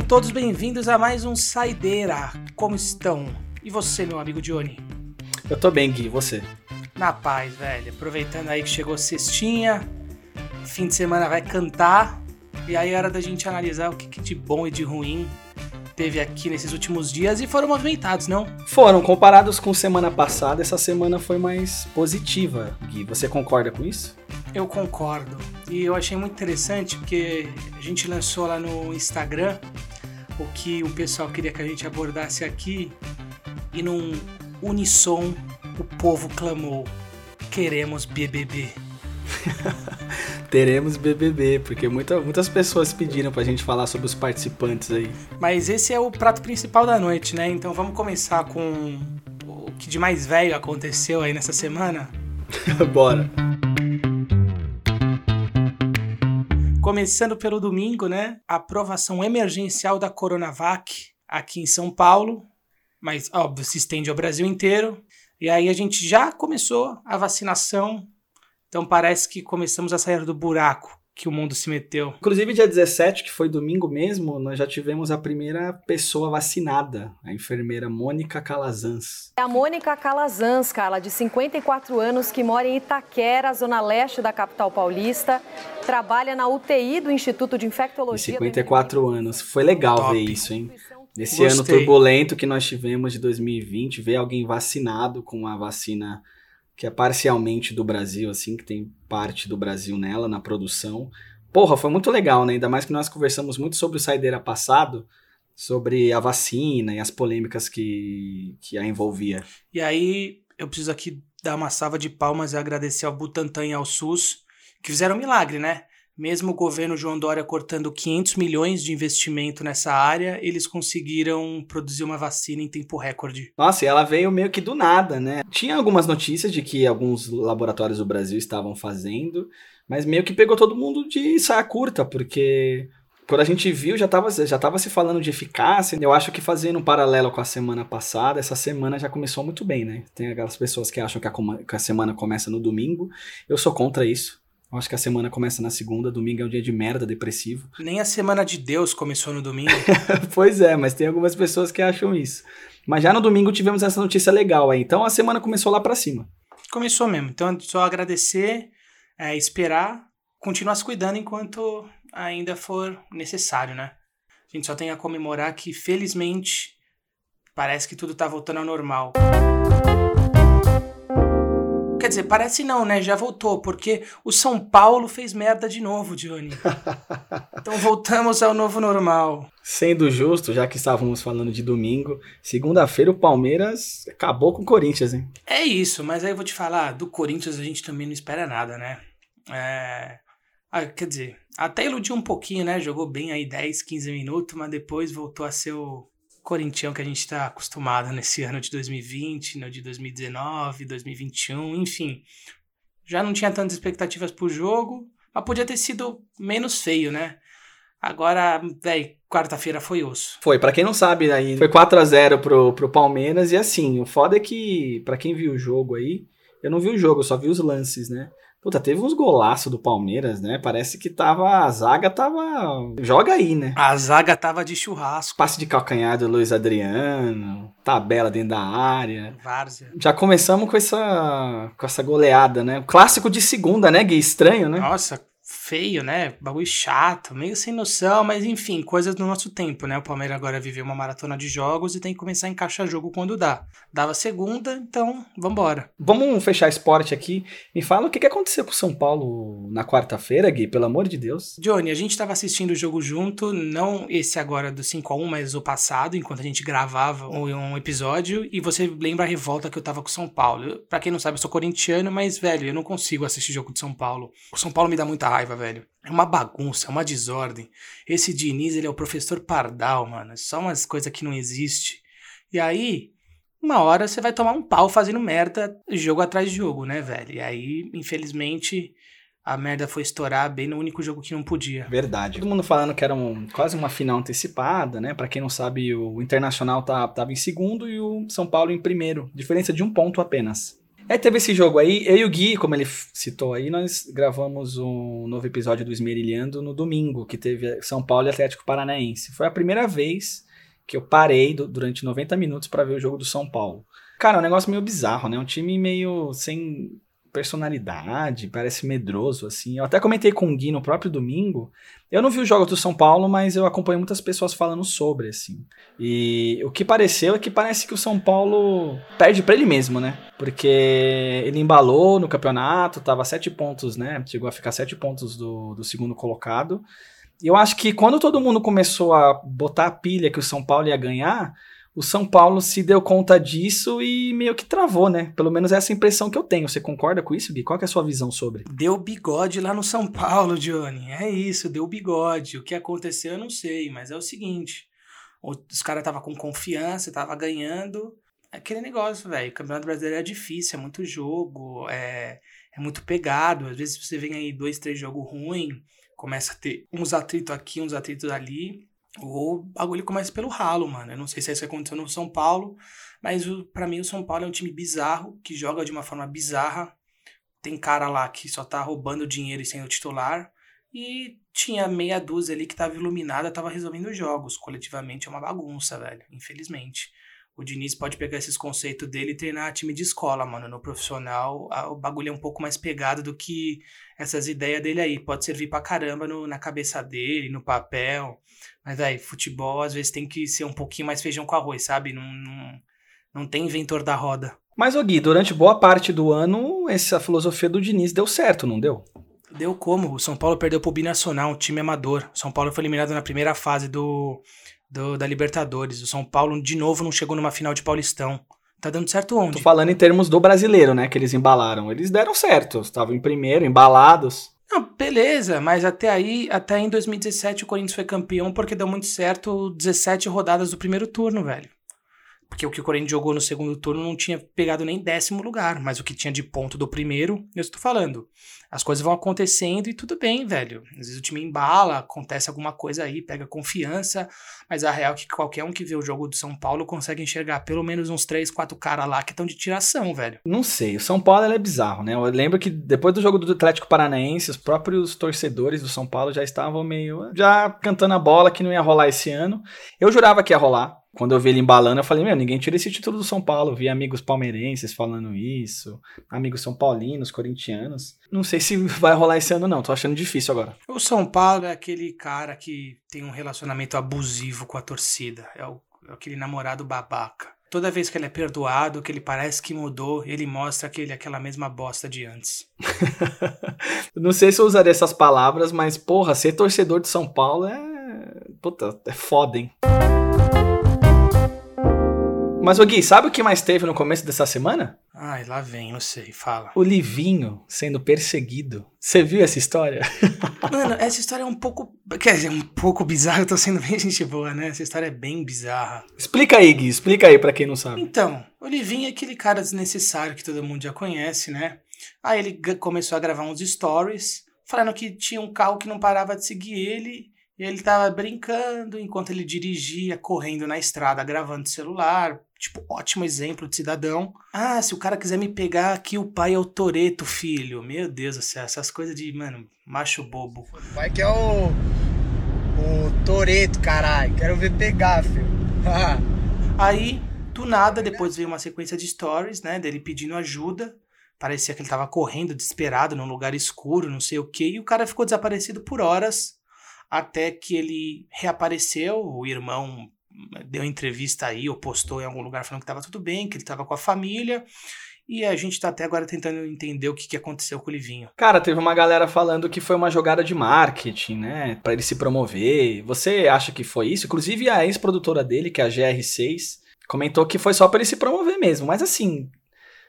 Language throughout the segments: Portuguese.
Sejam todos bem-vindos a mais um Saideira. Como estão? E você, meu amigo Johnny? Eu tô bem, Gui, e você? Na paz, velho. Aproveitando aí que chegou sextinha, fim de semana vai cantar, e aí é hora da gente analisar o que, que de bom e de ruim teve aqui nesses últimos dias e foram movimentados, não? Foram, comparados com semana passada, essa semana foi mais positiva, Gui. Você concorda com isso? Eu concordo. E eu achei muito interessante porque a gente lançou lá no Instagram o que o pessoal queria que a gente abordasse aqui e num unissom o povo clamou: queremos BBB. Teremos BBB, porque muita, muitas pessoas pediram pra gente falar sobre os participantes aí. Mas esse é o prato principal da noite, né? Então vamos começar com o que de mais velho aconteceu aí nessa semana? Bora. Começando pelo domingo, né? Aprovação emergencial da Coronavac aqui em São Paulo, mas óbvio, se estende ao Brasil inteiro. E aí a gente já começou a vacinação, então parece que começamos a sair do buraco que o mundo se meteu. Inclusive, dia 17, que foi domingo mesmo, nós já tivemos a primeira pessoa vacinada, a enfermeira Mônica Calazans. É a Mônica Calazans, Carla, de 54 anos, que mora em Itaquera, zona leste da capital paulista, trabalha na UTI do Instituto de Infectologia. De 54 anos. Foi legal Top. ver isso, hein? Nesse Gostei. ano turbulento que nós tivemos de 2020, ver alguém vacinado com a vacina que é parcialmente do Brasil, assim, que tem parte do Brasil nela, na produção. Porra, foi muito legal, né? Ainda mais que nós conversamos muito sobre o Saideira passado, sobre a vacina e as polêmicas que, que a envolvia. E aí, eu preciso aqui dar uma salva de palmas e agradecer ao Butantan e ao SUS, que fizeram um milagre, né? Mesmo o governo João Dória cortando 500 milhões de investimento nessa área, eles conseguiram produzir uma vacina em tempo recorde. Nossa, e ela veio meio que do nada, né? Tinha algumas notícias de que alguns laboratórios do Brasil estavam fazendo, mas meio que pegou todo mundo de saia curta, porque quando a gente viu, já estava já tava se falando de eficácia. Eu acho que fazendo um paralelo com a semana passada, essa semana já começou muito bem, né? Tem aquelas pessoas que acham que a, que a semana começa no domingo. Eu sou contra isso. Eu acho que a semana começa na segunda, domingo é um dia de merda, depressivo. Nem a semana de Deus começou no domingo. pois é, mas tem algumas pessoas que acham isso. Mas já no domingo tivemos essa notícia legal aí. Então a semana começou lá para cima. Começou mesmo. Então só agradecer, é, esperar, continuar se cuidando enquanto ainda for necessário, né? A gente só tem a comemorar que, felizmente, parece que tudo tá voltando ao normal. Quer dizer, parece não, né? Já voltou, porque o São Paulo fez merda de novo, Johnny. então voltamos ao novo normal. Sendo justo, já que estávamos falando de domingo, segunda-feira o Palmeiras acabou com o Corinthians, hein? É isso, mas aí eu vou te falar, do Corinthians a gente também não espera nada, né? É... Ah, quer dizer, até iludiu um pouquinho, né? Jogou bem aí 10, 15 minutos, mas depois voltou a ser o corintião que a gente está acostumado nesse ano de 2020, no de 2019, 2021, enfim. Já não tinha tantas expectativas pro jogo, mas podia ter sido menos feio, né? Agora, velho, quarta-feira foi osso. Foi, para quem não sabe, aí foi 4 a 0 pro, pro Palmeiras e assim, o foda é que para quem viu o jogo aí, eu não vi o jogo, eu só vi os lances, né? Puta, teve uns golaços do Palmeiras, né? Parece que tava. A zaga tava. Joga aí, né? A zaga tava de churrasco. Passe de calcanhar do Luiz Adriano, tabela dentro da área. Várzea. Já começamos com essa, com essa goleada, né? O clássico de segunda, né, Gui? Estranho, né? Nossa, feio, né? Bagulho chato, meio sem noção, mas enfim, coisas do nosso tempo, né? O Palmeiras agora viveu uma maratona de jogos e tem que começar a encaixar jogo quando dá. Dava segunda, então vambora. Vamos fechar esporte aqui. Me fala o que aconteceu com o São Paulo na quarta-feira, Gui, pelo amor de Deus. Johnny, a gente tava assistindo o jogo junto, não esse agora do 5 a 1 mas o passado, enquanto a gente gravava um episódio, e você lembra a revolta que eu tava com o São Paulo. Pra quem não sabe, eu sou corintiano, mas, velho, eu não consigo assistir jogo de São Paulo. O São Paulo me dá muita raiva, velho. É uma bagunça, é uma desordem. Esse Diniz, ele é o professor Pardal, mano. É só umas coisas que não existe. E aí, uma hora você vai tomar um pau fazendo merda jogo atrás de jogo, né, velho? E aí, infelizmente, a merda foi estourar bem no único jogo que não podia. Verdade. Todo mundo falando que era um, quase uma final antecipada, né? Para quem não sabe, o Internacional tá, tava em segundo e o São Paulo em primeiro. Diferença de um ponto apenas. É, teve esse jogo aí, eu e o Gui, como ele citou aí, nós gravamos um novo episódio do Esmerilhando no domingo, que teve São Paulo e Atlético Paranaense. Foi a primeira vez que eu parei do, durante 90 minutos para ver o jogo do São Paulo. Cara, é um negócio meio bizarro, né? Um time meio sem personalidade, parece medroso, assim. Eu até comentei com o Gui no próprio domingo. Eu não vi o jogo do São Paulo, mas eu acompanho muitas pessoas falando sobre, assim. E o que pareceu é que parece que o São Paulo perde para ele mesmo, né? Porque ele embalou no campeonato, tava sete pontos, né? Chegou a ficar sete pontos do, do segundo colocado. E eu acho que quando todo mundo começou a botar a pilha que o São Paulo ia ganhar, o São Paulo se deu conta disso e meio que travou, né? Pelo menos essa é impressão que eu tenho. Você concorda com isso, Gui? Qual é a sua visão sobre? Deu bigode lá no São Paulo, Johnny. É isso, deu bigode. O que aconteceu eu não sei, mas é o seguinte. Os caras estavam com confiança, tava ganhando. É aquele negócio, velho. O Campeonato Brasileiro é difícil, é muito jogo, é, é muito pegado. Às vezes você vem aí dois, três jogos ruins, começa a ter uns atritos aqui, uns atritos ali o bagulho começa pelo ralo, mano. Eu não sei se é isso que aconteceu no São Paulo, mas para mim o São Paulo é um time bizarro, que joga de uma forma bizarra. Tem cara lá que só tá roubando dinheiro e sendo titular. E tinha meia dúzia ali que tava iluminada, tava resolvendo jogos. Coletivamente é uma bagunça, velho. Infelizmente. O Diniz pode pegar esses conceitos dele e treinar time de escola, mano. No profissional, o bagulho é um pouco mais pegado do que essas ideias dele aí. Pode servir pra caramba no, na cabeça dele, no papel. Mas, aí, futebol às vezes tem que ser um pouquinho mais feijão com arroz, sabe? Não, não, não tem inventor da roda. Mas, ô Gui, durante boa parte do ano, essa filosofia do Diniz deu certo, não deu? Deu como? O São Paulo perdeu pro Binacional, um time amador. O São Paulo foi eliminado na primeira fase do, do, da Libertadores. O São Paulo, de novo, não chegou numa final de Paulistão. Tá dando certo onde? Tô falando em termos do brasileiro, né? Que eles embalaram. Eles deram certo. Estavam em primeiro, embalados. Não, beleza, mas até aí, até em 2017 o Corinthians foi campeão porque deu muito certo 17 rodadas do primeiro turno, velho. Porque o que o Corinthians jogou no segundo turno não tinha pegado nem décimo lugar, mas o que tinha de ponto do primeiro, eu estou falando. As coisas vão acontecendo e tudo bem, velho. Às vezes o time embala, acontece alguma coisa aí, pega confiança, mas a real é que qualquer um que vê o jogo do São Paulo consegue enxergar pelo menos uns 3, 4 caras lá que estão de tiração, velho. Não sei, o São Paulo é bizarro, né? Eu lembro que depois do jogo do Atlético Paranaense, os próprios torcedores do São Paulo já estavam meio já cantando a bola que não ia rolar esse ano. Eu jurava que ia rolar, quando eu vi ele embalando, eu falei, meu, ninguém tira esse título do São Paulo. Vi amigos palmeirenses falando isso, amigos são paulinos, corintianos. Não sei se vai rolar esse ano, não. Tô achando difícil agora. O São Paulo é aquele cara que tem um relacionamento abusivo com a torcida. É, o, é aquele namorado babaca. Toda vez que ele é perdoado, que ele parece que mudou, ele mostra que ele é aquela mesma bosta de antes. não sei se eu usaria essas palavras, mas, porra, ser torcedor de São Paulo é. Puta, é foda, hein? Mas, o Gui, sabe o que mais teve no começo dessa semana? Ai, lá vem, não sei, fala. O Livinho sendo perseguido. Você viu essa história? Mano, essa história é um pouco. Quer dizer, um pouco bizarra, eu tô sendo bem gente boa, né? Essa história é bem bizarra. Explica aí, Gui, explica aí pra quem não sabe. Então, o Livinho é aquele cara desnecessário que todo mundo já conhece, né? Aí ele começou a gravar uns stories, falando que tinha um carro que não parava de seguir ele. E ele tava brincando enquanto ele dirigia, correndo na estrada, gravando celular, Tipo, ótimo exemplo de cidadão. Ah, se o cara quiser me pegar aqui, o pai é o Toreto, filho. Meu Deus do céu, essas coisas de, mano, macho bobo. O pai que é o. O Toreto, caralho. Quero ver pegar, filho. Aí, do nada, depois veio uma sequência de stories, né? Dele pedindo ajuda. Parecia que ele tava correndo, desesperado, num lugar escuro, não sei o que. E o cara ficou desaparecido por horas. Até que ele reapareceu, o irmão deu entrevista aí, ou postou em algum lugar falando que estava tudo bem, que ele estava com a família. E a gente tá até agora tentando entender o que, que aconteceu com o Livinho. Cara, teve uma galera falando que foi uma jogada de marketing, né? Pra ele se promover. Você acha que foi isso? Inclusive a ex-produtora dele, que é a GR6, comentou que foi só para ele se promover mesmo. Mas assim,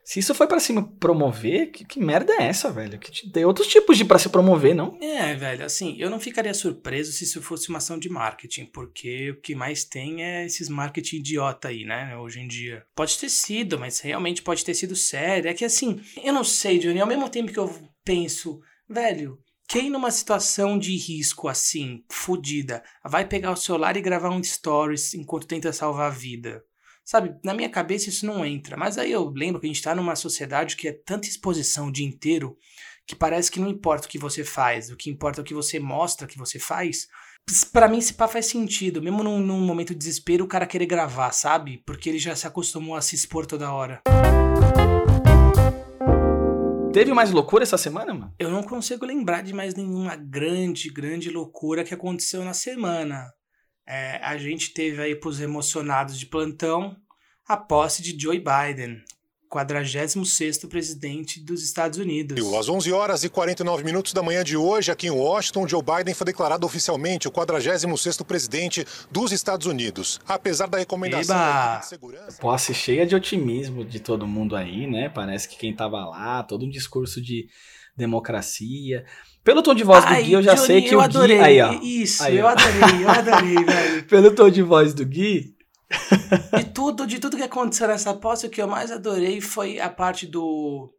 se isso foi para se promover, que, que, merda é essa, velho? Que tem outros tipos de para se promover, não? É, velho, assim, eu não ficaria surpreso se isso fosse uma ação de marketing, porque o que mais tem é esses marketing idiota aí, né, hoje em dia. Pode ter sido, mas realmente pode ter sido sério. É que assim, eu não sei, Johnny, ao mesmo tempo que eu penso, velho, quem numa situação de risco assim, fodida, vai pegar o celular e gravar um stories enquanto tenta salvar a vida? Sabe, na minha cabeça isso não entra. Mas aí eu lembro que a gente tá numa sociedade que é tanta exposição o dia inteiro que parece que não importa o que você faz, o que importa é o que você mostra que você faz. Pra mim, esse pá faz sentido. Mesmo num, num momento de desespero, o cara querer gravar, sabe? Porque ele já se acostumou a se expor toda hora. Teve mais loucura essa semana, mano? Eu não consigo lembrar de mais nenhuma grande, grande loucura que aconteceu na semana. É, a gente teve aí pros emocionados de plantão a posse de Joe Biden, 46º presidente dos Estados Unidos. Às 11 horas e 49 minutos da manhã de hoje, aqui em Washington, Joe Biden foi declarado oficialmente o 46º presidente dos Estados Unidos. Apesar da recomendação Eba! de segurança... Posse cheia de otimismo de todo mundo aí, né? Parece que quem tava lá, todo um discurso de democracia. Pelo tom de voz do Ai, Gui, eu já Johnny, sei que eu o adorei. Gui... Aí, ó. Isso, Aí, eu ó. adorei, eu adorei, velho. Pelo tom de voz do Gui, De tudo, de tudo que aconteceu nessa posse, o que eu mais adorei foi a parte do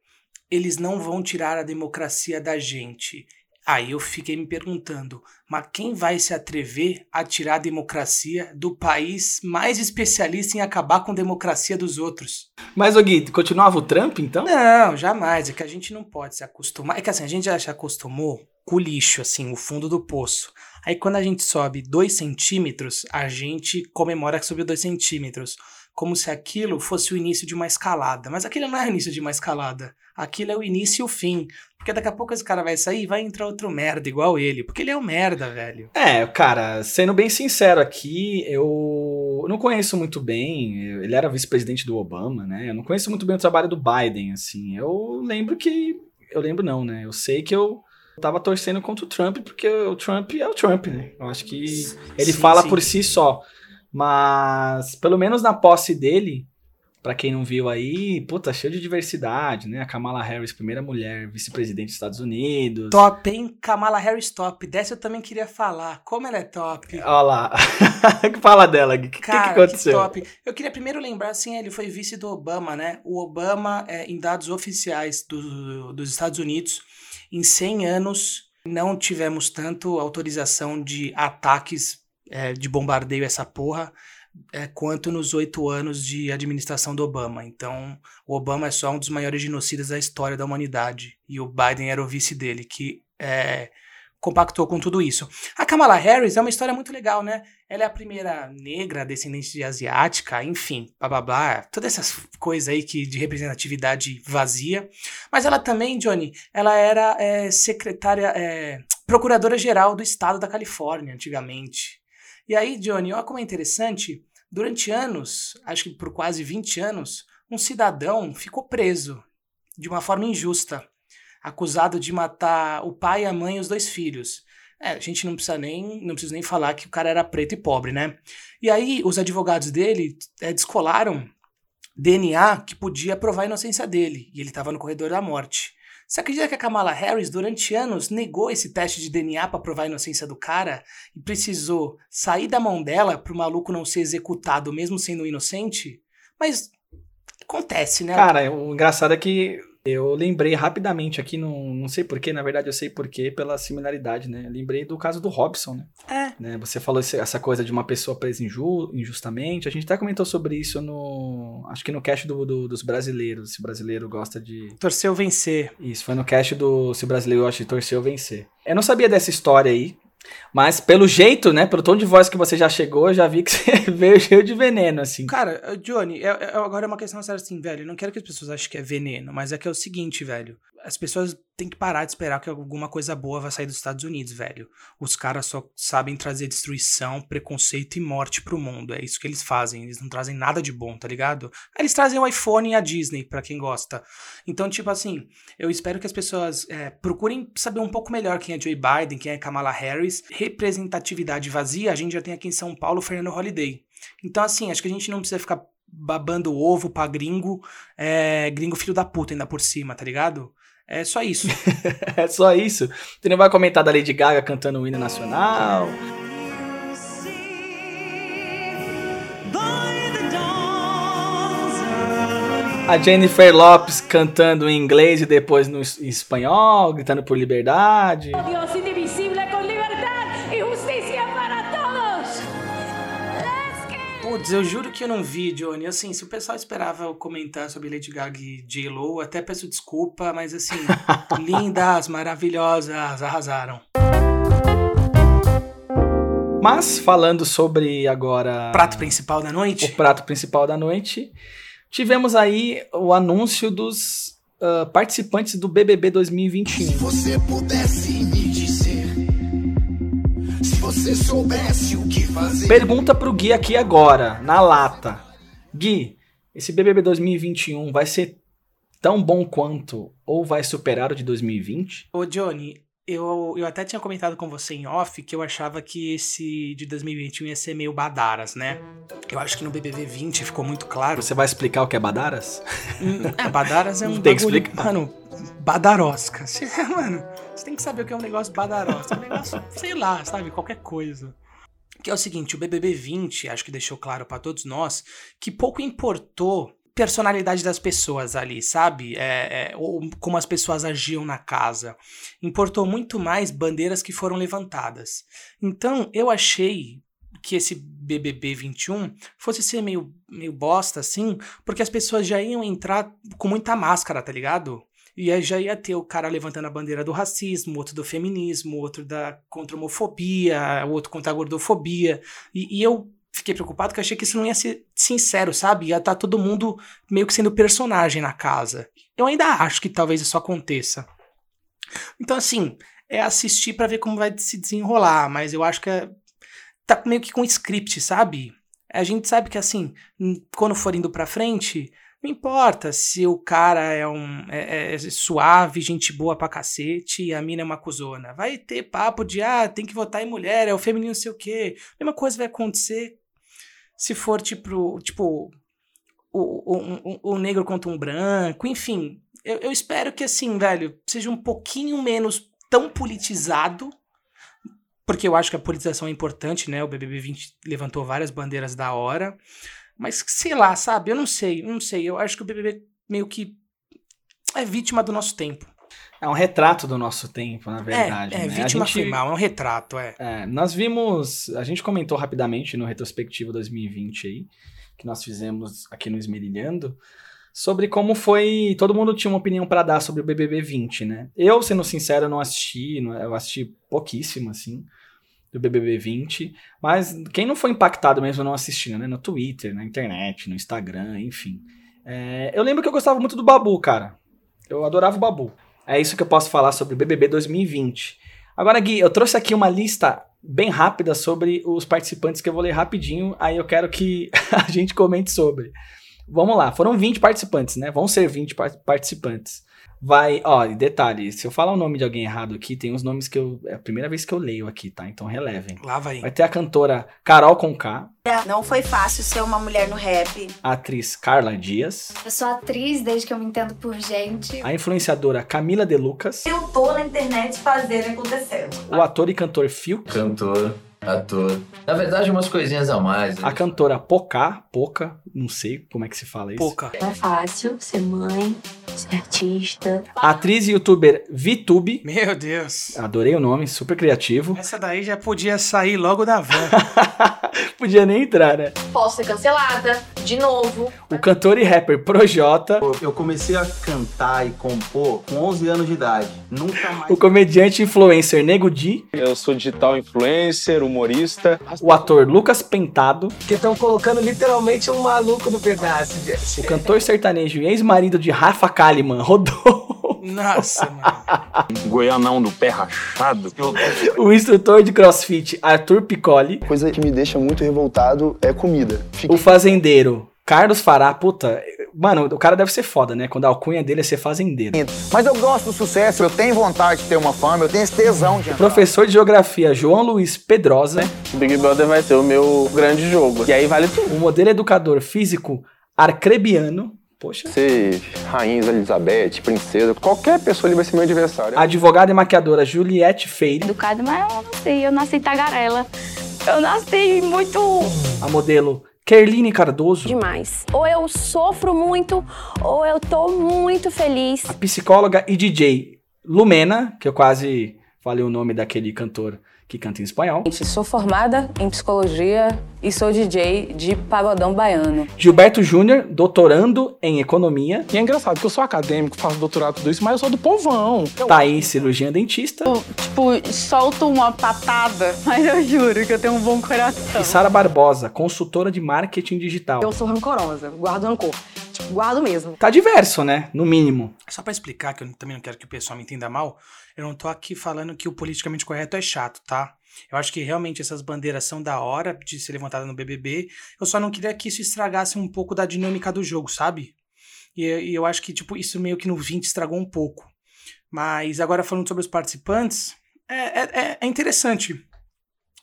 eles não vão tirar a democracia da gente. Aí eu fiquei me perguntando, mas quem vai se atrever a tirar a democracia do país mais especialista em acabar com a democracia dos outros? Mas, ô Gui, continuava o Trump, então? Não, jamais. É que a gente não pode se acostumar. É que assim, a gente já se acostumou com o lixo, assim, o fundo do poço. Aí quando a gente sobe dois centímetros, a gente comemora que subiu dois centímetros. Como se aquilo fosse o início de uma escalada. Mas aquilo não é o início de uma escalada. Aquilo é o início e o fim. Porque daqui a pouco esse cara vai sair e vai entrar outro merda igual ele. Porque ele é um merda, velho. É, cara, sendo bem sincero aqui, eu não conheço muito bem. Ele era vice-presidente do Obama, né? Eu não conheço muito bem o trabalho do Biden, assim. Eu lembro que. Eu lembro não, né? Eu sei que eu tava torcendo contra o Trump, porque o Trump é o Trump, né? Eu acho que ele Sim, fala sim. por si só. Mas, pelo menos na posse dele, pra quem não viu aí, puta, cheio de diversidade, né? A Kamala Harris, primeira mulher vice-presidente dos Estados Unidos. Top, hein? Kamala Harris top. Dessa eu também queria falar. Como ela é top. Olha lá. Fala dela. O que, que, Cara, que aconteceu? top. Eu queria primeiro lembrar, assim, ele foi vice do Obama, né? O Obama, é, em dados oficiais do- dos Estados Unidos, em 100 anos, não tivemos tanto autorização de ataques é, de bombardeio essa porra, é, quanto nos oito anos de administração do Obama. Então, o Obama é só um dos maiores genocidas da história da humanidade. E o Biden era o vice dele, que é, compactou com tudo isso. A Kamala Harris é uma história muito legal, né? Ela é a primeira negra descendente de asiática, enfim, blá blá blá, todas essas coisas aí que de representatividade vazia. Mas ela também, Johnny, ela era é, secretária, é, procuradora-geral do estado da Califórnia, antigamente. E aí, Johnny, olha como é interessante, durante anos, acho que por quase 20 anos, um cidadão ficou preso de uma forma injusta, acusado de matar o pai, a mãe e os dois filhos. É, a gente não precisa nem, não precisa nem falar que o cara era preto e pobre, né? E aí os advogados dele é, descolaram DNA que podia provar a inocência dele, e ele estava no corredor da morte. Você acredita que a Kamala Harris, durante anos, negou esse teste de DNA para provar a inocência do cara e precisou sair da mão dela para o maluco não ser executado, mesmo sendo inocente? Mas acontece, né? Cara, o engraçado é que eu lembrei rapidamente aqui, não, não sei porquê, na verdade eu sei porquê, pela similaridade, né? Lembrei do caso do Robson, né? É. né? Você falou essa coisa de uma pessoa presa inju- injustamente. A gente até comentou sobre isso no. Acho que no cast do, do- dos brasileiros. Se o brasileiro gosta de. Torceu vencer. Isso, foi no cast do Se o brasileiro gosta de torcer ou vencer. Eu não sabia dessa história aí. Mas pelo jeito, né? Pelo tom de voz que você já chegou, eu já vi que você veio cheio de veneno, assim. Cara, eh, Johnny, é- é- agora é uma questão séria assim, velho. Eu não quero que as pessoas achem que é veneno, mas é que é o seguinte, velho. As pessoas têm que parar de esperar que alguma coisa boa vai sair dos Estados Unidos, velho. Os caras só sabem trazer destruição, preconceito e morte pro mundo. É isso que eles fazem. Eles não trazem nada de bom, tá ligado? Eles trazem o iPhone e a Disney, pra quem gosta. Então, tipo assim, eu espero que as pessoas é, procurem saber um pouco melhor quem é Joe Biden, quem é Kamala Harris. Representatividade vazia, a gente já tem aqui em São Paulo o Fernando Holiday. Então, assim, acho que a gente não precisa ficar babando ovo pra gringo, é, gringo filho da puta ainda por cima, tá ligado? É só isso. É só isso. Você não vai comentar da Lady Gaga cantando o hino nacional. A Jennifer Lopes cantando em inglês e depois no espanhol, gritando por liberdade. Putz, eu juro que eu não vi, Johnny. Assim, se o pessoal esperava eu comentar sobre Lady Gaga e J-Lo, até peço desculpa, mas assim, lindas, maravilhosas, arrasaram. Mas, falando sobre agora. Prato principal da noite? O prato principal da noite. Tivemos aí o anúncio dos uh, participantes do BBB 2021. Se você pudesse me você soubesse o que fazer. Pergunta pro Gui aqui agora, na lata. Gui, esse BBB 2021 vai ser tão bom quanto ou vai superar o de 2020? Ô, Johnny, eu, eu até tinha comentado com você em off que eu achava que esse de 2021 ia ser meio badaras, né? Eu acho que no BBB 20 ficou muito claro. Você vai explicar o que é badaras? Hum, é, badaras é um tem bagulho, que explicar. Mano, badarosca. Você, mano, você tem que saber o que é um negócio badarosca. É um negócio, sei lá, sabe? Qualquer coisa. Que é o seguinte, o BBB 20, acho que deixou claro para todos nós, que pouco importou personalidade das pessoas ali, sabe? É, é, ou como as pessoas agiam na casa. Importou muito mais bandeiras que foram levantadas. Então, eu achei que esse BBB 21 fosse ser meio, meio bosta, assim, porque as pessoas já iam entrar com muita máscara, tá ligado? E aí já ia ter o cara levantando a bandeira do racismo, outro do feminismo, outro da contra homofobia, outro contra a gordofobia. E, e eu fiquei preocupado porque achei que isso não ia ser sincero, sabe? Ia estar tá todo mundo meio que sendo personagem na casa. Eu ainda acho que talvez isso aconteça. Então, assim, é assistir para ver como vai se desenrolar, mas eu acho que é, tá meio que com script, sabe? A gente sabe que, assim, quando for indo pra frente, não importa se o cara é um é, é suave, gente boa pra cacete e a mina é uma cuzona. Vai ter papo de, ah, tem que votar em mulher, é o feminino não sei o quê. A mesma coisa vai acontecer se for tipo, tipo o, o, o, negro contra um branco, enfim. Eu, eu espero que, assim, velho, seja um pouquinho menos tão politizado, porque eu acho que a politização é importante, né? O BBB 20 levantou várias bandeiras da hora, mas sei lá, sabe? Eu não sei, eu não sei. Eu acho que o BBB meio que é vítima do nosso tempo. É um retrato do nosso tempo, na verdade. É, é né? vítima gente, final, é um retrato, é. é. Nós vimos, a gente comentou rapidamente no retrospectivo 2020 aí, que nós fizemos aqui no Esmerilhando, sobre como foi. Todo mundo tinha uma opinião para dar sobre o BBB 20, né? Eu, sendo sincero, não assisti, eu assisti pouquíssimo, assim, do BBB 20, mas quem não foi impactado mesmo não assistindo, né? No Twitter, na internet, no Instagram, enfim. É, eu lembro que eu gostava muito do Babu, cara. Eu adorava o Babu. É isso que eu posso falar sobre o BBB 2020. Agora, Gui, eu trouxe aqui uma lista bem rápida sobre os participantes que eu vou ler rapidinho, aí eu quero que a gente comente sobre. Vamos lá, foram 20 participantes, né? Vão ser 20 participantes vai. Ó, detalhe, se eu falar o nome de alguém errado aqui, tem uns nomes que eu. É a primeira vez que eu leio aqui, tá? Então relevem. Lá vai. Vai ter a cantora Carol Conká. Não foi fácil ser uma mulher no rap. A atriz Carla Dias. Eu sou atriz desde que eu me entendo por gente. A influenciadora Camila De Lucas. Eu tô na internet fazendo acontecer. O ator e cantor Phil. Cantor ator. Na verdade, umas coisinhas a mais. Né? A cantora Poca, Poca, não sei como é que se fala isso. Poca. Não é fácil ser mãe, ser artista. A atriz e youtuber VTube. Meu Deus. Adorei o nome, super criativo. Essa daí já podia sair logo da van. podia nem entrar, né? Posso ser cancelada, de novo. O cantor e rapper Projota. Eu comecei a cantar e compor com 11 anos de idade. Nunca mais. O comediante influencer Nego Di. Eu sou digital influencer, humorista. O ator Lucas Pentado. Que estão colocando literalmente um maluco no pedaço. O cantor sertanejo e ex-marido de Rafa Kalimann, Rodolfo. Nossa, mano. Goianão do pé rachado. o instrutor de crossfit Arthur Piccoli. Coisa que me deixa muito revoltado é comida. Fique... O fazendeiro Carlos Fará, puta, mano, o cara deve ser foda, né? Quando a alcunha dele é ser fazendeiro. Mas eu gosto do sucesso, eu tenho vontade de ter uma fama, eu tenho esse tesão de. O professor de geografia João Luiz Pedrosa. O Big Brother vai ser o meu grande jogo. E aí vale tudo. O modelo educador físico Arcrebiano. Poxa. Ser Rainha Elizabeth, princesa, qualquer pessoa ali vai ser meu adversário. Advogada e maquiadora Juliette Feire. Educada, mas eu não sei, eu nasci tagarela. Eu nasci muito. A modelo Kerline Cardoso. Demais. Ou eu sofro muito, ou eu tô muito feliz. A psicóloga e DJ Lumena, que eu quase falei o nome daquele cantor que canta em espanhol. Sou formada em psicologia e sou DJ de pagodão baiano. Gilberto Júnior, doutorando em economia. E é engraçado que eu sou acadêmico, faço doutorado tudo isso, mas eu sou do povão. Thaís, cirurgiã dentista. Eu, tipo, solto uma patada, mas eu juro que eu tenho um bom coração. E Sara Barbosa, consultora de marketing digital. Eu sou rancorosa, guardo rancor. Tipo, guardo mesmo. Tá diverso, né? No mínimo. Só para explicar, que eu também não quero que o pessoal me entenda mal, eu não tô aqui falando que o politicamente correto é chato, tá? Eu acho que realmente essas bandeiras são da hora de ser levantada no BBB. Eu só não queria que isso estragasse um pouco da dinâmica do jogo, sabe? E, e eu acho que, tipo, isso meio que no 20 estragou um pouco. Mas agora falando sobre os participantes, é, é, é interessante.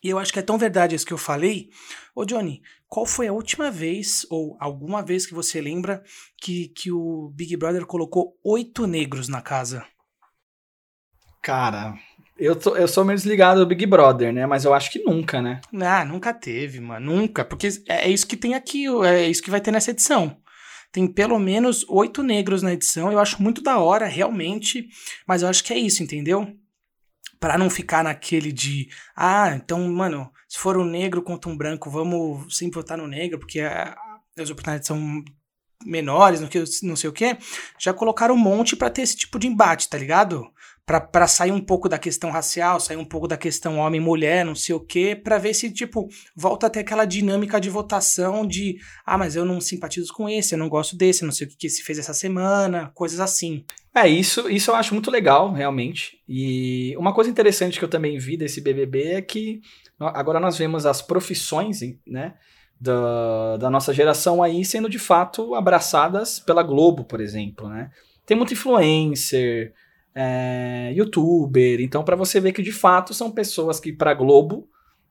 E eu acho que é tão verdade isso que eu falei. Ô, Johnny, qual foi a última vez, ou alguma vez que você lembra, que, que o Big Brother colocou oito negros na casa? Cara, eu, tô, eu sou meio desligado do Big Brother, né? Mas eu acho que nunca, né? Ah, nunca teve, mano. Nunca. Porque é, é isso que tem aqui, é isso que vai ter nessa edição. Tem pelo menos oito negros na edição. Eu acho muito da hora, realmente. Mas eu acho que é isso, entendeu? Pra não ficar naquele de. Ah, então, mano, se for um negro contra um branco, vamos sempre votar no negro, porque a, as oportunidades são menores, não, que, não sei o que. Já colocaram um monte para ter esse tipo de embate, tá ligado? Para sair um pouco da questão racial, sair um pouco da questão homem-mulher, não sei o quê, para ver se, tipo, volta até aquela dinâmica de votação de, ah, mas eu não simpatizo com esse, eu não gosto desse, eu não sei o que, que se fez essa semana, coisas assim. É, isso, isso eu acho muito legal, realmente. E uma coisa interessante que eu também vi desse BBB é que agora nós vemos as profissões, né, da, da nossa geração aí sendo de fato abraçadas pela Globo, por exemplo, né. Tem muito influencer, é, youtuber. Então, para você ver que de fato são pessoas que, para Globo,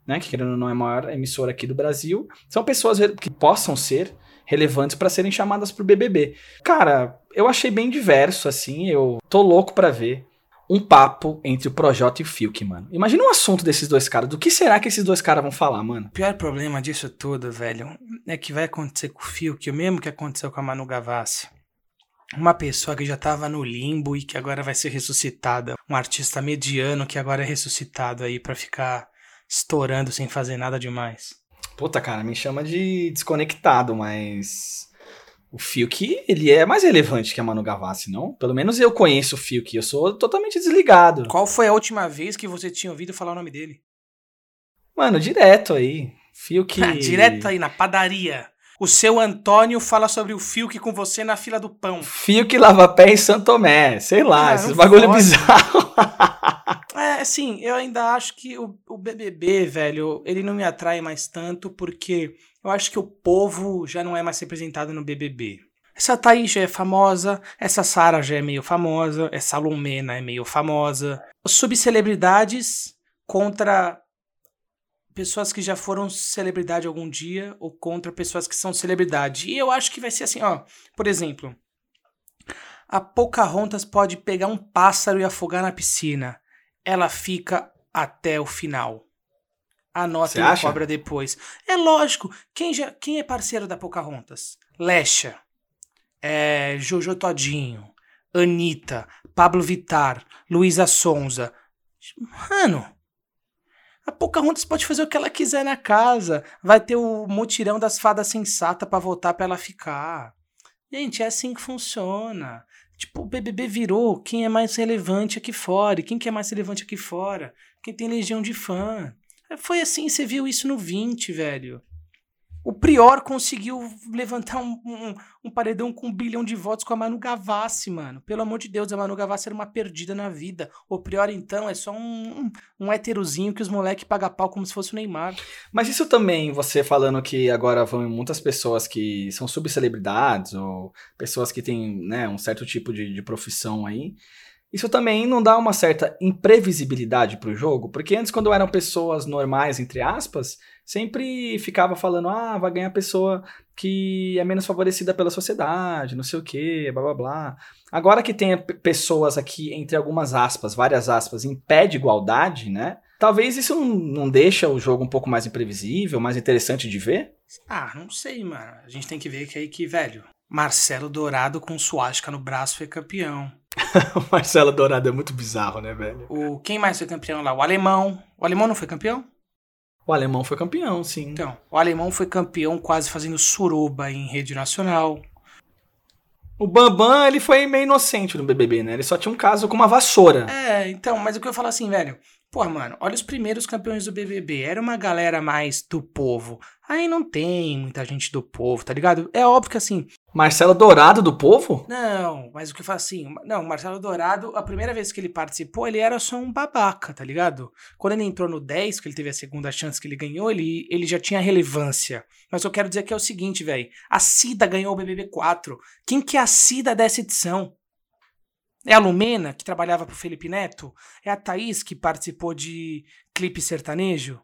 né, que querendo ou não é a maior emissora aqui do Brasil, são pessoas que possam ser relevantes para serem chamadas pro BBB. Cara, eu achei bem diverso, assim, eu tô louco para ver um papo entre o Projota e o Fiuk, mano. Imagina um assunto desses dois caras. Do que será que esses dois caras vão falar, mano? O pior problema disso tudo, velho, é que vai acontecer com o Fiuk o mesmo que aconteceu com a Manu Gavassi uma pessoa que já estava no limbo e que agora vai ser ressuscitada, um artista mediano que agora é ressuscitado aí para ficar estourando sem fazer nada demais. Puta, cara, me chama de desconectado, mas o Fiuk, ele é mais relevante que a Manu Gavassi, não? Pelo menos eu conheço o Fiuk, eu sou totalmente desligado. Qual foi a última vez que você tinha ouvido falar o nome dele? Mano, direto aí. Fiuk. direto aí na padaria o seu Antônio fala sobre o Fiuk com você na fila do pão. Fiuk lava pé em Santo Tomé, sei lá, ah, esses bagulho pode. bizarro. é, assim, eu ainda acho que o, o BBB, velho, ele não me atrai mais tanto porque eu acho que o povo já não é mais representado no BBB. Essa Thaís já é famosa, essa Sara já é meio famosa, essa Lumena é meio famosa. Subcelebridades contra pessoas que já foram celebridade algum dia ou contra pessoas que são celebridade. E eu acho que vai ser assim, ó. Por exemplo, a Pocahontas pode pegar um pássaro e afogar na piscina. Ela fica até o final. Anota e cobra depois. É lógico. Quem, já, quem é parceiro da Pocahontas? Lesha. É, Jojo Todinho. Anitta. Pablo Vitar. Luísa Sonza. Mano, a Pocahontas pode fazer o que ela quiser na casa. Vai ter o mutirão das fadas sensatas para votar pra ela ficar. Gente, é assim que funciona. Tipo, o BBB virou quem é mais relevante aqui fora. E quem que é mais relevante aqui fora? Quem tem legião de fã. Foi assim, você viu isso no 20, velho. O Prior conseguiu levantar um, um, um, paredão com um bilhão de votos com a Manu Gavassi, mano. Pelo amor de Deus, a Manu Gavassi era uma perdida na vida. O Prior, então, é só um, um, um heterozinho que os moleques pagam pau como se fosse o Neymar. Mas isso também, você falando que agora vão muitas pessoas que são subcelebridades ou pessoas que têm né, um certo tipo de, de profissão aí. Isso também não dá uma certa imprevisibilidade pro jogo, porque antes, quando eram pessoas normais, entre aspas, sempre ficava falando, ah, vai ganhar pessoa que é menos favorecida pela sociedade, não sei o que, blá blá blá. Agora que tem pessoas aqui, entre algumas aspas, várias aspas, em pé de igualdade, né? Talvez isso não, não deixa o jogo um pouco mais imprevisível, mais interessante de ver? Ah, não sei, mano. A gente tem que ver que aí que, velho, Marcelo Dourado com suástica no braço foi campeão. o Marcelo Dourado é muito bizarro, né, velho? O, quem mais foi campeão lá? O alemão. O alemão não foi campeão? O alemão foi campeão, sim. Então, o alemão foi campeão quase fazendo suruba em rede nacional. O Bambam, ele foi meio inocente no BBB, né? Ele só tinha um caso com uma vassoura. É, então, mas o que eu falo assim, velho. Pô, mano, olha os primeiros campeões do BBB. Era uma galera mais do povo. Aí não tem muita gente do povo, tá ligado? É óbvio que assim. Marcelo Dourado do povo? Não, mas o que eu falo assim. Não, Marcelo Dourado, a primeira vez que ele participou, ele era só um babaca, tá ligado? Quando ele entrou no 10, que ele teve a segunda chance que ele ganhou, ele, ele já tinha relevância. Mas eu quero dizer que é o seguinte, velho. A Cida ganhou o BBB 4. Quem que é a Cida dessa edição? É a Lumena, que trabalhava pro Felipe Neto? É a Thaís, que participou de clipe sertanejo?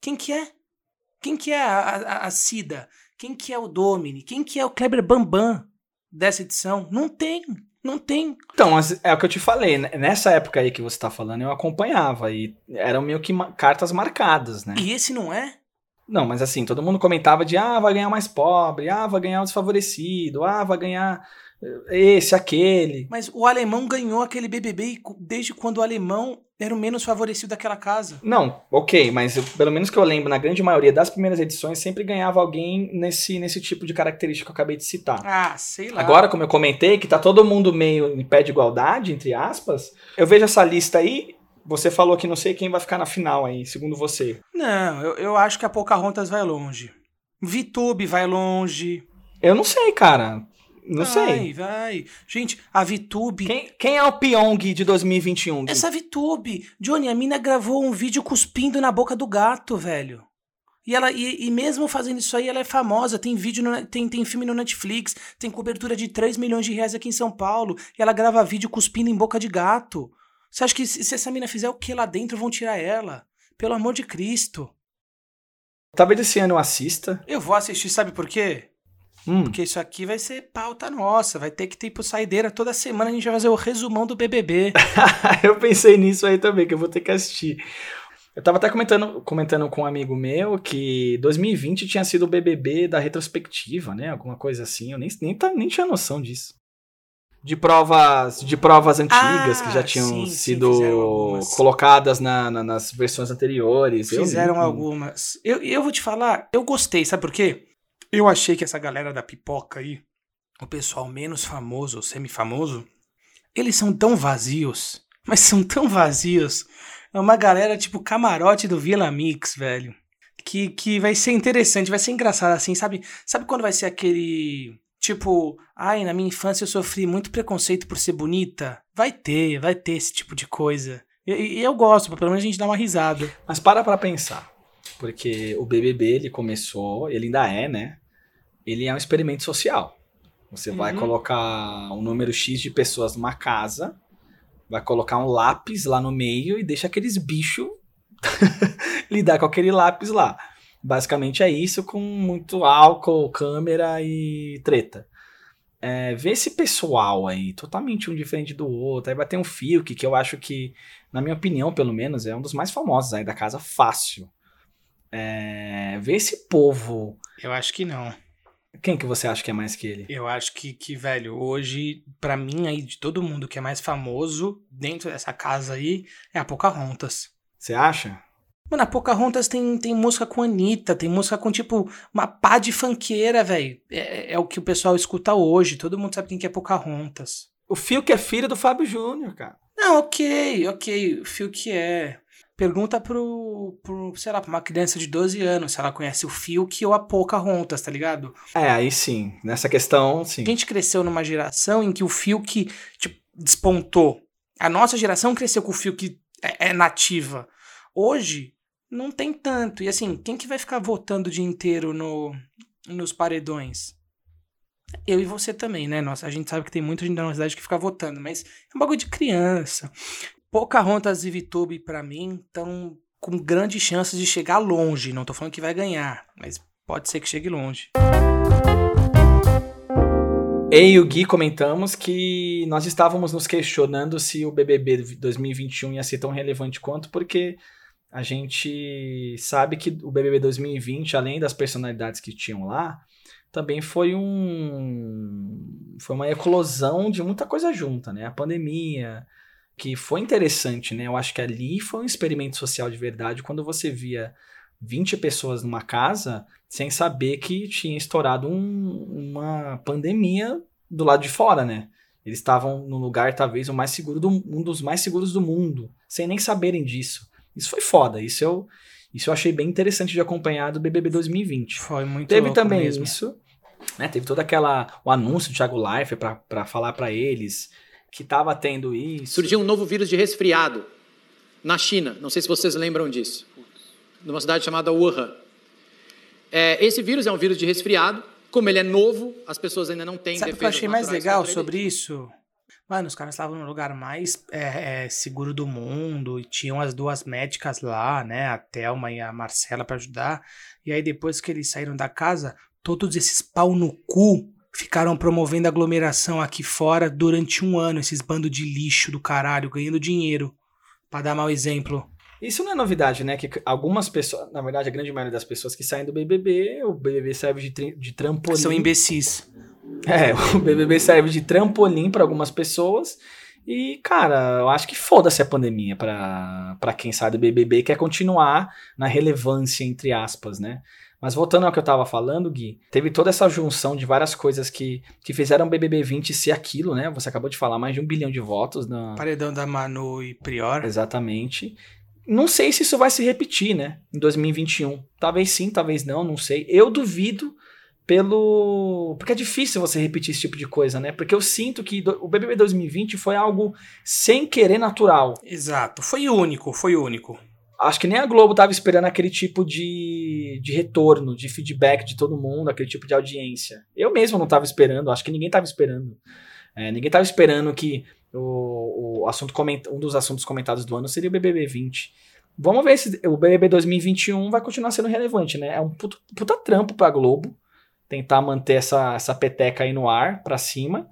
Quem que é? Quem que é a, a, a Cida? Quem que é o Domini? Quem que é o Kleber Bambam dessa edição? Não tem, não tem. Então, é o que eu te falei, né? nessa época aí que você tá falando, eu acompanhava e eram meio que cartas marcadas, né? E esse não é? Não, mas assim, todo mundo comentava de ah, vai ganhar mais pobre, ah, vai ganhar o desfavorecido, ah, vai ganhar esse, aquele. Mas o alemão ganhou aquele BBB desde quando o alemão era o menos favorecido daquela casa. Não, ok, mas eu, pelo menos que eu lembro, na grande maioria das primeiras edições, sempre ganhava alguém nesse, nesse tipo de característica que eu acabei de citar. Ah, sei lá. Agora, como eu comentei, que tá todo mundo meio em pé de igualdade, entre aspas, eu vejo essa lista aí. Você falou que não sei quem vai ficar na final aí, segundo você. Não, eu, eu acho que a Pocahontas vai longe. Vitube vai longe. Eu não sei, cara. Não vai, sei. Vai, Gente, a VTube. Quem, quem, é o Pyong de 2021? Essa VTube. Johnny, a mina gravou um vídeo cuspindo na boca do gato, velho. E, ela, e, e, mesmo fazendo isso aí, ela é famosa. Tem vídeo, no, tem, tem filme no Netflix, tem cobertura de 3 milhões de reais aqui em São Paulo. E ela grava vídeo cuspindo em boca de gato. Você acha que se, se essa mina fizer o que lá dentro, vão tirar ela? Pelo amor de Cristo. Talvez esse ano eu assista. Eu vou assistir, sabe por quê? Hum. Porque isso aqui vai ser pauta nossa. Vai ter que ter pro saideira toda semana. A gente vai fazer o resumão do BBB. eu pensei nisso aí também, que eu vou ter que assistir. Eu tava até comentando, comentando com um amigo meu que 2020 tinha sido o BBB da retrospectiva, né? Alguma coisa assim. Eu nem, nem, nem tinha noção disso. De provas, de provas antigas ah, que já tinham sim, sido sim, colocadas na, na, nas versões anteriores. Fizeram eu, algumas. Eu, eu vou te falar, eu gostei, sabe por quê? Eu achei que essa galera da pipoca aí, o pessoal menos famoso, semi-famoso, eles são tão vazios, mas são tão vazios. É uma galera tipo camarote do Vila Mix, velho. Que, que vai ser interessante, vai ser engraçado assim, sabe? Sabe quando vai ser aquele. Tipo, ai, na minha infância eu sofri muito preconceito por ser bonita? Vai ter, vai ter esse tipo de coisa. E, e eu gosto, pelo menos a gente dá uma risada. Mas para pra pensar. Porque o BBB, ele começou, ele ainda é, né? ele é um experimento social. Você uhum. vai colocar um número X de pessoas numa casa, vai colocar um lápis lá no meio e deixa aqueles bichos lidar com aquele lápis lá. Basicamente é isso, com muito álcool, câmera e treta. É, ver esse pessoal aí, totalmente um diferente do outro. Aí vai ter um Fiuk, que eu acho que, na minha opinião, pelo menos, é um dos mais famosos aí da casa, fácil. É, ver esse povo. Eu acho que não. Quem que você acha que é mais que ele? Eu acho que, que velho, hoje, para mim aí, de todo mundo que é mais famoso dentro dessa casa aí, é a Pocahontas. Você acha? Mano, a Pocahontas tem, tem música com Anitta, tem música com, tipo, uma pá de funkeira, velho. É, é, o que o pessoal escuta hoje. Todo mundo sabe quem que é Pocahontas. O Fio que é filho do Fábio Júnior, cara. Não, ok, ok. O Fio que é. Pergunta pro, pro, sei lá, pra uma criança de 12 anos se ela conhece o Fiuk ou a Pocahontas, tá ligado? É, aí sim. Nessa questão, sim. A gente cresceu numa geração em que o Fiuk, tipo, despontou. A nossa geração cresceu com o Fiuk é, é nativa. Hoje, não tem tanto. E assim, quem que vai ficar votando o dia inteiro no, nos paredões? Eu e você também, né? Nossa, a gente sabe que tem muita gente da nossa cidade que fica votando, mas é um bagulho de criança. Pocahontas e Vitube, para mim, estão com grandes chances de chegar longe. Não tô falando que vai ganhar, mas pode ser que chegue longe. Eu e o Gui comentamos que nós estávamos nos questionando se o BBB 2021 ia ser tão relevante quanto, porque a gente sabe que o BBB 2020, além das personalidades que tinham lá, também foi um foi uma eclosão de muita coisa junta, né? A pandemia, que foi interessante, né? Eu acho que ali foi um experimento social de verdade quando você via 20 pessoas numa casa sem saber que tinha estourado um, uma pandemia do lado de fora, né? Eles estavam no lugar talvez o mais seguro do, um dos mais seguros do mundo, sem nem saberem disso. Isso foi foda. Isso eu isso eu achei bem interessante de acompanhar do BBB 2020. Foi muito Teve também mesmo. isso, né? Teve toda aquela o anúncio do Thiago Life para falar para eles que estava tendo isso. Surgiu um novo vírus de resfriado na China. Não sei se vocês lembram disso. Numa cidade chamada Wuhan. É, esse vírus é um vírus de resfriado. Como ele é novo, as pessoas ainda não têm Sabe o que eu achei mais legal sobre isso? Mano, os caras estavam no lugar mais é, é, seguro do mundo e tinham as duas médicas lá, né? A Thelma e a Marcela para ajudar. E aí, depois que eles saíram da casa, todos esses pau no cu ficaram promovendo aglomeração aqui fora durante um ano, esses bandos de lixo do caralho, ganhando dinheiro. Pra dar mau exemplo. Isso não é novidade, né? Que algumas pessoas, na verdade, a grande maioria das pessoas que saem do BBB, o BBB serve de, de trampolim. São imbecis. É, o BBB serve de trampolim para algumas pessoas. E, cara, eu acho que foda-se a pandemia para quem sai do BBB e quer continuar na relevância, entre aspas, né? Mas voltando ao que eu tava falando, Gui, teve toda essa junção de várias coisas que, que fizeram o BBB 20 ser aquilo, né? Você acabou de falar, mais de um bilhão de votos. Na... Paredão da Manu e Prior. Exatamente. Não sei se isso vai se repetir, né? Em 2021. Talvez sim, talvez não, não sei. Eu duvido pelo. Porque é difícil você repetir esse tipo de coisa, né? Porque eu sinto que o BBB 2020 foi algo sem querer natural. Exato. Foi único, foi único. Acho que nem a Globo tava esperando aquele tipo de, de retorno, de feedback de todo mundo, aquele tipo de audiência. Eu mesmo não tava esperando, acho que ninguém tava esperando. É, ninguém tava esperando que o, o assunto coment... um dos assuntos comentados do ano seria o BBB 20. Vamos ver se o BBB 2021 vai continuar sendo relevante, né? É um puta, puta trampo pra Globo tentar manter essa, essa peteca aí no ar, pra cima.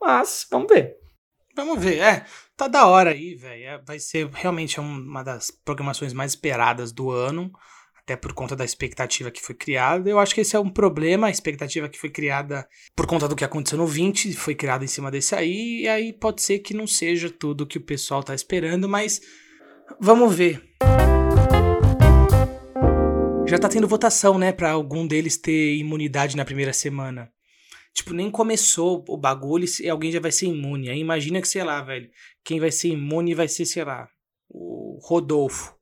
Mas, vamos ver. Vamos ver, é. Tá da hora aí, velho. É, vai ser realmente uma das programações mais esperadas do ano, até por conta da expectativa que foi criada. Eu acho que esse é um problema, a expectativa que foi criada por conta do que aconteceu no 20, foi criada em cima desse aí, e aí pode ser que não seja tudo que o pessoal tá esperando, mas vamos ver. Já tá tendo votação, né, para algum deles ter imunidade na primeira semana. Tipo, nem começou o bagulho e alguém já vai ser imune. Aí imagina que, sei lá, velho, quem vai ser imune vai ser, sei lá, o Rodolfo.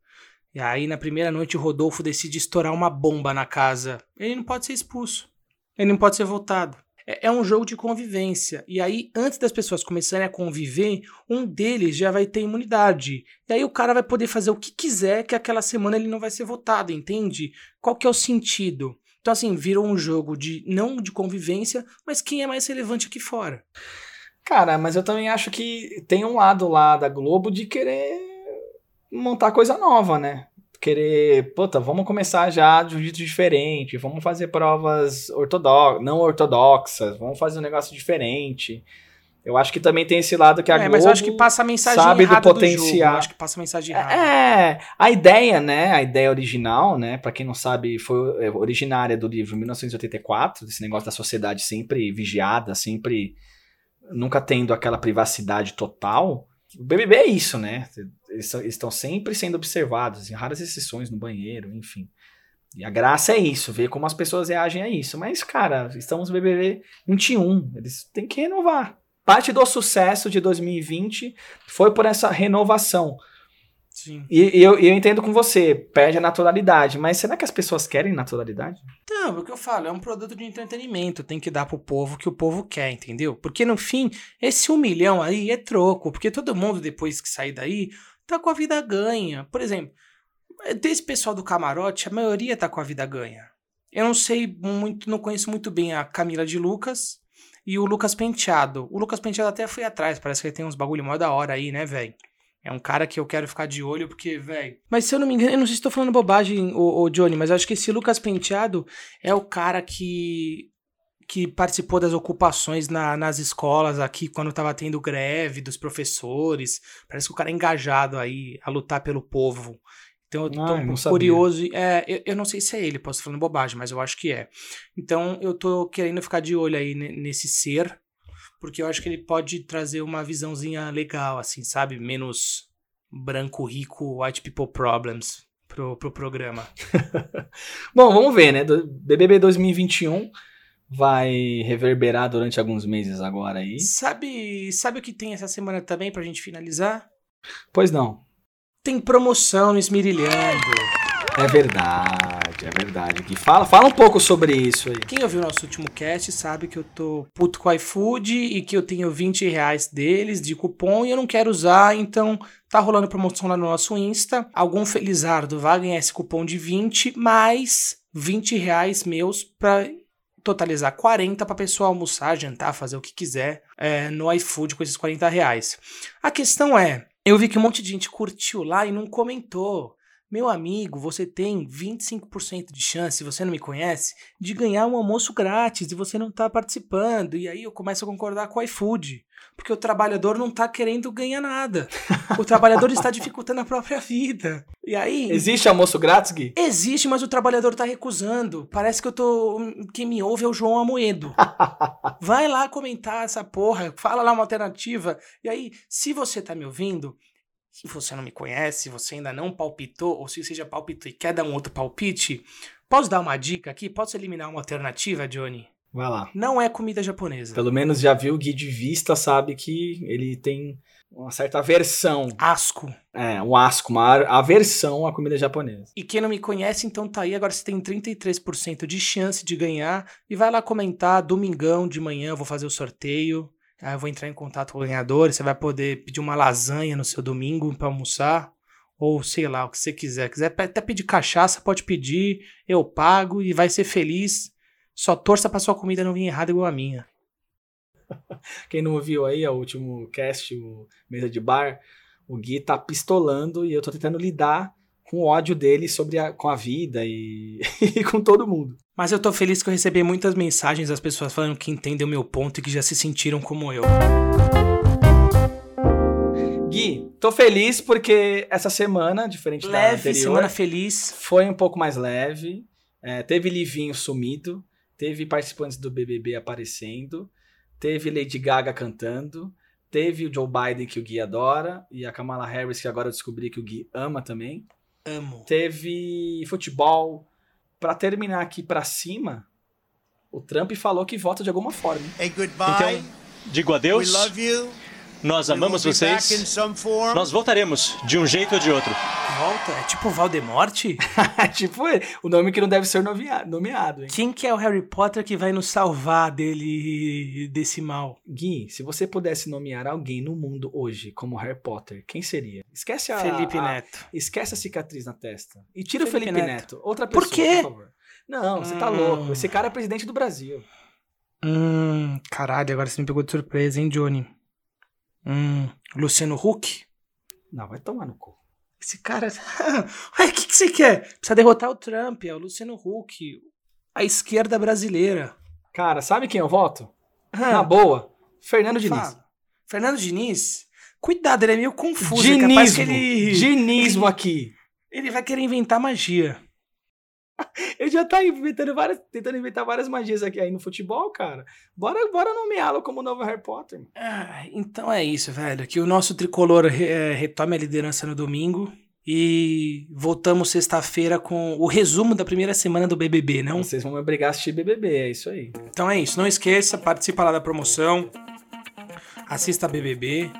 E aí na primeira noite o Rodolfo decide estourar uma bomba na casa. Ele não pode ser expulso. Ele não pode ser votado. É, é um jogo de convivência. E aí, antes das pessoas começarem a conviver, um deles já vai ter imunidade. E aí o cara vai poder fazer o que quiser, que aquela semana ele não vai ser votado, entende? Qual que é o sentido? Então, assim, virou um jogo de não de convivência, mas quem é mais relevante aqui fora. Cara, mas eu também acho que tem um lado lá da Globo de querer montar coisa nova, né? Querer, puta, vamos começar já de um jeito diferente, vamos fazer provas ortodoxas, não ortodoxas, vamos fazer um negócio diferente. Eu acho que também tem esse lado que a é, Globo mas eu acho que passa a mensagem sabe do potencial. Do acho que passa a mensagem errada. É, a ideia, né, a ideia original, né, para quem não sabe, foi originária do livro 1984, desse negócio da sociedade sempre vigiada, sempre nunca tendo aquela privacidade total. O BBB é isso, né? Eles estão sempre sendo observados, em raras exceções no banheiro, enfim. E a graça é isso, ver como as pessoas reagem a isso. Mas, cara, estamos no BBB 21, eles têm que renovar. Parte do sucesso de 2020 foi por essa renovação. Sim. E, e eu, eu, entendo com você, perde a naturalidade, mas será que as pessoas querem naturalidade? Não, é o que eu falo, é um produto de entretenimento, tem que dar pro povo o que o povo quer, entendeu? Porque no fim, esse um milhão aí é troco, porque todo mundo depois que sair daí tá com a vida ganha. Por exemplo, desse pessoal do camarote, a maioria tá com a vida ganha. Eu não sei muito, não conheço muito bem a Camila de Lucas, e o Lucas Penteado. O Lucas Penteado até foi atrás, parece que ele tem uns bagulho mó da hora aí, né, velho? É um cara que eu quero ficar de olho, porque, velho. Mas se eu não me engano, eu não sei se tô falando bobagem, o, Johnny, mas eu acho que esse Lucas Penteado é o cara que. que participou das ocupações na, nas escolas aqui, quando tava tendo greve dos professores. Parece que o cara é engajado aí a lutar pelo povo. Então eu tô Ah, eu curioso. É, eu, eu não sei se é ele, posso estar falando bobagem, mas eu acho que é. Então eu tô querendo ficar de olho aí ne- nesse ser, porque eu acho que ele pode trazer uma visãozinha legal, assim, sabe? Menos branco, rico, white people problems pro, pro programa. Bom, vamos ver, né? Do- BBB 2021 vai reverberar durante alguns meses agora aí. Sabe, sabe o que tem essa semana também pra gente finalizar? Pois não. Tem promoção no Esmirilhando. É verdade, é verdade. Gui. Fala, fala um pouco sobre isso aí. Quem ouviu o nosso último cast sabe que eu tô puto com o iFood e que eu tenho 20 reais deles de cupom e eu não quero usar, então tá rolando promoção lá no nosso Insta. Algum felizardo vai ganhar esse cupom de 20, mais 20 reais meus pra totalizar 40 pra pessoa almoçar, jantar, fazer o que quiser é, no iFood com esses 40 reais. A questão é, eu vi que um monte de gente curtiu lá e não comentou. Meu amigo, você tem 25% de chance, se você não me conhece, de ganhar um almoço grátis e você não tá participando. E aí eu começo a concordar com o iFood. Porque o trabalhador não tá querendo ganhar nada. O trabalhador está dificultando a própria vida. E aí. Existe almoço grátis, Gui? Existe, mas o trabalhador tá recusando. Parece que eu tô. Quem me ouve é o João Amoedo. Vai lá comentar essa porra, fala lá uma alternativa. E aí, se você tá me ouvindo, se você não me conhece, você ainda não palpitou, ou se você já palpitou e quer dar um outro palpite, posso dar uma dica aqui? Posso eliminar uma alternativa, Johnny? Vai lá. Não é comida japonesa. Pelo menos já viu o Gui de vista, sabe que ele tem uma certa aversão. Asco. É, um asco, uma aversão à comida japonesa. E quem não me conhece, então tá aí. Agora você tem 33% de chance de ganhar. E vai lá comentar, domingão de manhã eu vou fazer o sorteio. Aí eu vou entrar em contato com o ganhador. Você vai poder pedir uma lasanha no seu domingo pra almoçar. Ou sei lá, o que você quiser. Quiser até pedir cachaça, pode pedir. Eu pago e vai ser feliz. Só torça pra sua comida não vir errada igual a minha. Quem não ouviu aí, é o último cast, o Mesa de Bar, o Gui tá pistolando e eu tô tentando lidar com o ódio dele sobre a, com a vida e, e com todo mundo. Mas eu tô feliz que eu recebi muitas mensagens das pessoas falando que entendem o meu ponto e que já se sentiram como eu. Gui, tô feliz porque essa semana, diferente da Leve, anterior, semana feliz. foi um pouco mais leve. É, teve Livinho sumido, teve participantes do BBB aparecendo, teve Lady Gaga cantando, teve o Joe Biden que o Gui adora e a Kamala Harris que agora eu descobri que o Gui ama também. Amo. Teve futebol. Pra terminar aqui pra cima, o Trump falou que vota de alguma forma. Então, digo adeus. Nós amamos vocês. Nós voltaremos de um jeito ou de outro. Volta? É tipo Valdemorte? tipo ele, o nome que não deve ser nomeado, hein? Quem que é o Harry Potter que vai nos salvar dele desse mal? Gui, se você pudesse nomear alguém no mundo hoje como Harry Potter, quem seria? Esquece a. Felipe a- Neto. Esquece a cicatriz na testa. E tira Felipe o Felipe Neto. Neto. Outra Por pessoa, quê? por favor. Não, você tá Hum. louco. Esse cara é presidente do Brasil. Hum, caralho, agora você me pegou de surpresa, hein, Johnny? Hum, Luciano Huck? Não, vai tomar no cu. Esse cara. Ué, o que, que você quer? Precisa derrotar o Trump, é o Luciano Huck. A esquerda brasileira. Cara, sabe quem eu voto? Ah, Na boa, Fernando Diniz. fala. Fernando Diniz? Cuidado, ele é meio confuso. é capaz que Dinismo. ele. Dinismo aqui. Ele vai querer inventar magia. Ele já tá inventando várias, tentando inventar várias magias aqui aí no futebol, cara. Bora, bora nomeá-lo como novo Harry Potter. Ah, então é isso, velho. Que o nosso tricolor eh, retome a liderança no domingo. E voltamos sexta-feira com o resumo da primeira semana do BBB, não? Vocês vão me obrigar a assistir BBB, é isso aí. Então é isso. Não esqueça, participa lá da promoção. Assista a BBB.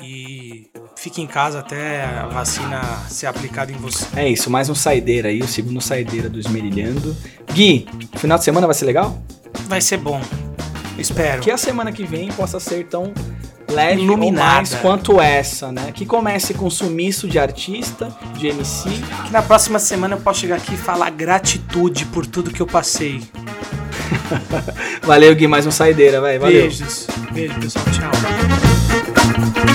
E fique em casa até a vacina ser aplicada em você. É isso, mais um saideira aí, o segundo saideira do Esmerilhando. Gui, final de semana vai ser legal? Vai ser bom. Espero. Que a semana que vem possa ser tão leve Iluminada. mais quanto essa, né? Que comece com sumiço de artista, de MC. Que na próxima semana eu possa chegar aqui e falar gratitude por tudo que eu passei. Valeu, Gui, mais um saideira, vai, valeu. Beijos. Beijo, pessoal. Tchau.